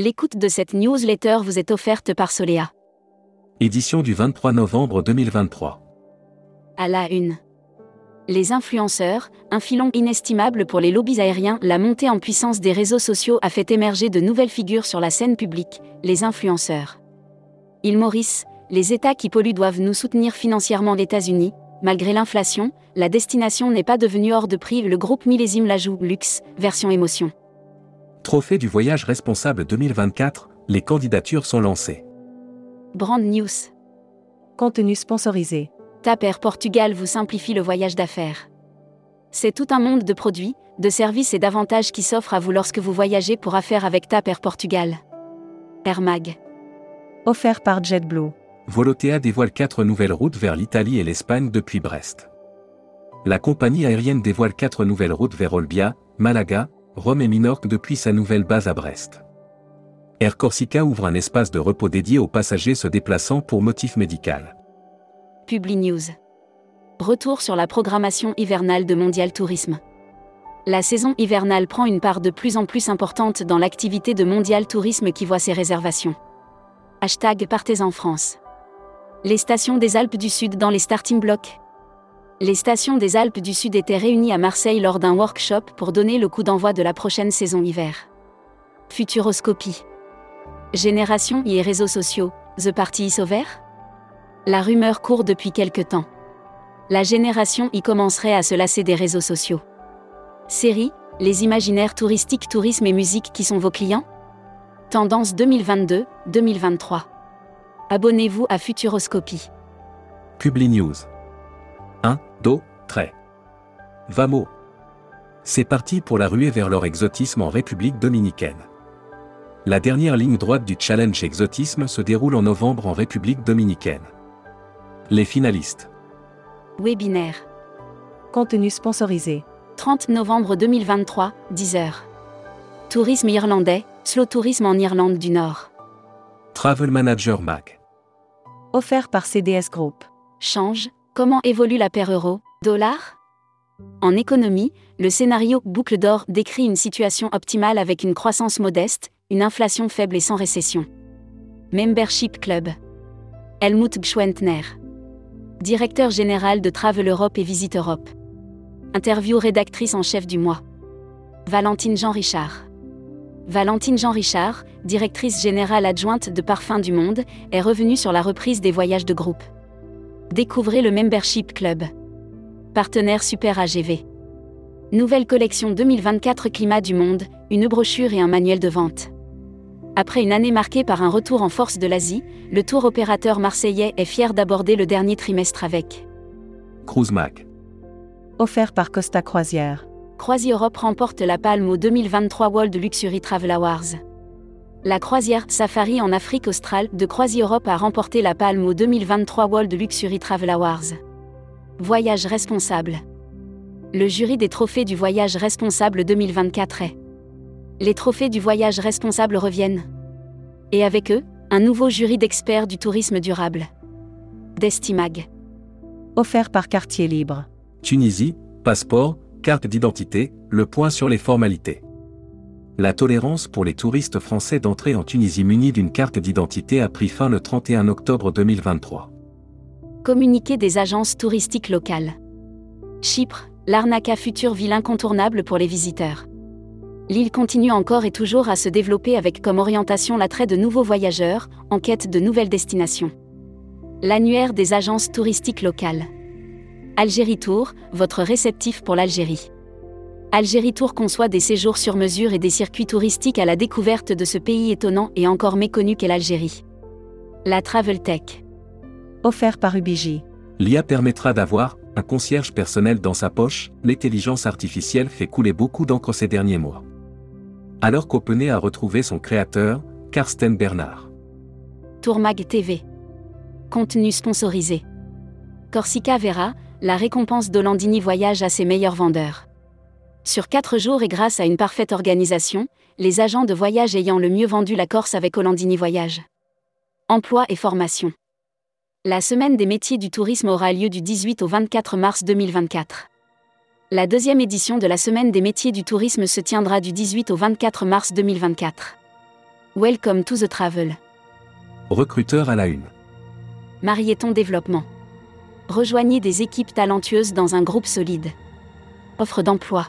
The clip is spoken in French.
L'écoute de cette newsletter vous est offerte par Solea. Édition du 23 novembre 2023. À la une. Les influenceurs, un filon inestimable pour les lobbies aériens, la montée en puissance des réseaux sociaux a fait émerger de nouvelles figures sur la scène publique, les influenceurs. Il Maurice, les États qui polluent doivent nous soutenir financièrement les États-Unis. Malgré l'inflation, la destination n'est pas devenue hors de prix. Le groupe Millésime la joue luxe, version émotion. Trophée du voyage responsable 2024, les candidatures sont lancées. Brand News. Contenu sponsorisé. TAP Air Portugal vous simplifie le voyage d'affaires. C'est tout un monde de produits, de services et d'avantages qui s'offrent à vous lorsque vous voyagez pour affaires avec TAP Air Portugal. Air Mag. Offert par JetBlue. Volotea dévoile quatre nouvelles routes vers l'Italie et l'Espagne depuis Brest. La compagnie aérienne dévoile quatre nouvelles routes vers Olbia, Malaga, Rome et Minorque depuis sa nouvelle base à Brest. Air Corsica ouvre un espace de repos dédié aux passagers se déplaçant pour motif médical. Publi News. Retour sur la programmation hivernale de Mondial Tourisme. La saison hivernale prend une part de plus en plus importante dans l'activité de Mondial Tourisme qui voit ses réservations. Hashtag Partez en France. Les stations des Alpes du Sud dans les starting blocks. Les stations des Alpes du Sud étaient réunies à Marseille lors d'un workshop pour donner le coup d'envoi de la prochaine saison hiver. Futuroscopie. Génération et réseaux sociaux, The Party is over? La rumeur court depuis quelque temps. La génération y commencerait à se lasser des réseaux sociaux. Série, les imaginaires touristiques, tourisme et musique qui sont vos clients? Tendance 2022-2023. Abonnez-vous à Futuroscopie. Publi News. 1. Do, trait. Vamo. C'est parti pour la ruée vers leur exotisme en République dominicaine. La dernière ligne droite du challenge exotisme se déroule en novembre en République dominicaine. Les finalistes. Webinaire. Contenu sponsorisé. 30 novembre 2023, 10h. Tourisme irlandais, slow tourisme en Irlande du Nord. Travel Manager Mag. Offert par CDS Group. Change, comment évolue la paire euro-dollar En économie, le scénario boucle d'or décrit une situation optimale avec une croissance modeste, une inflation faible et sans récession. Membership Club. Helmut Gschwentner. Directeur général de Travel Europe et Visite Europe. Interview rédactrice en chef du mois. Valentine Jean Richard. Valentine Jean Richard, directrice générale adjointe de Parfums du Monde, est revenue sur la reprise des voyages de groupe. Découvrez le Membership Club. Partenaire Super AGV. Nouvelle collection 2024 Climat du Monde, une brochure et un manuel de vente. Après une année marquée par un retour en force de l'Asie, le tour opérateur marseillais est fier d'aborder le dernier trimestre avec Cruise Mag. Offert par Costa Croisière. Croisi Europe remporte la palme au 2023 World Luxury Travel Awards. La croisière Safari en Afrique australe de Croisi Europe a remporté la palme au 2023 World Luxury Travel Awards. Voyage responsable. Le jury des trophées du voyage responsable 2024 est. Les trophées du voyage responsable reviennent. Et avec eux, un nouveau jury d'experts du tourisme durable. Destimag. Offert par Quartier Libre. Tunisie, passeport, carte d'identité, le point sur les formalités. La tolérance pour les touristes français d'entrer en Tunisie munis d'une carte d'identité a pris fin le 31 octobre 2023. Communiqué des agences touristiques locales. Chypre, l'arnaque à future ville incontournable pour les visiteurs. L'île continue encore et toujours à se développer avec comme orientation l'attrait de nouveaux voyageurs, en quête de nouvelles destinations. L'annuaire des agences touristiques locales. Algérie Tour, votre réceptif pour l'Algérie. Algérie Tour conçoit des séjours sur mesure et des circuits touristiques à la découverte de ce pays étonnant et encore méconnu qu'est l'Algérie. La Travel Tech. Offert par Ubiji. L'IA permettra d'avoir un concierge personnel dans sa poche, l'intelligence artificielle fait couler beaucoup d'encre ces derniers mois. Alors qu'Openay a retrouvé son créateur, Karsten Bernard. Tourmag TV. Contenu sponsorisé. Corsica Vera, la récompense d'Olandini Voyage à ses meilleurs vendeurs. Sur 4 jours et grâce à une parfaite organisation, les agents de voyage ayant le mieux vendu la Corse avec Olandini Voyage. Emploi et formation. La semaine des métiers du tourisme aura lieu du 18 au 24 mars 2024. La deuxième édition de la semaine des métiers du tourisme se tiendra du 18 au 24 mars 2024. Welcome to the travel. Recruteur à la une. Marieton Développement. Rejoignez des équipes talentueuses dans un groupe solide. Offre d'emploi.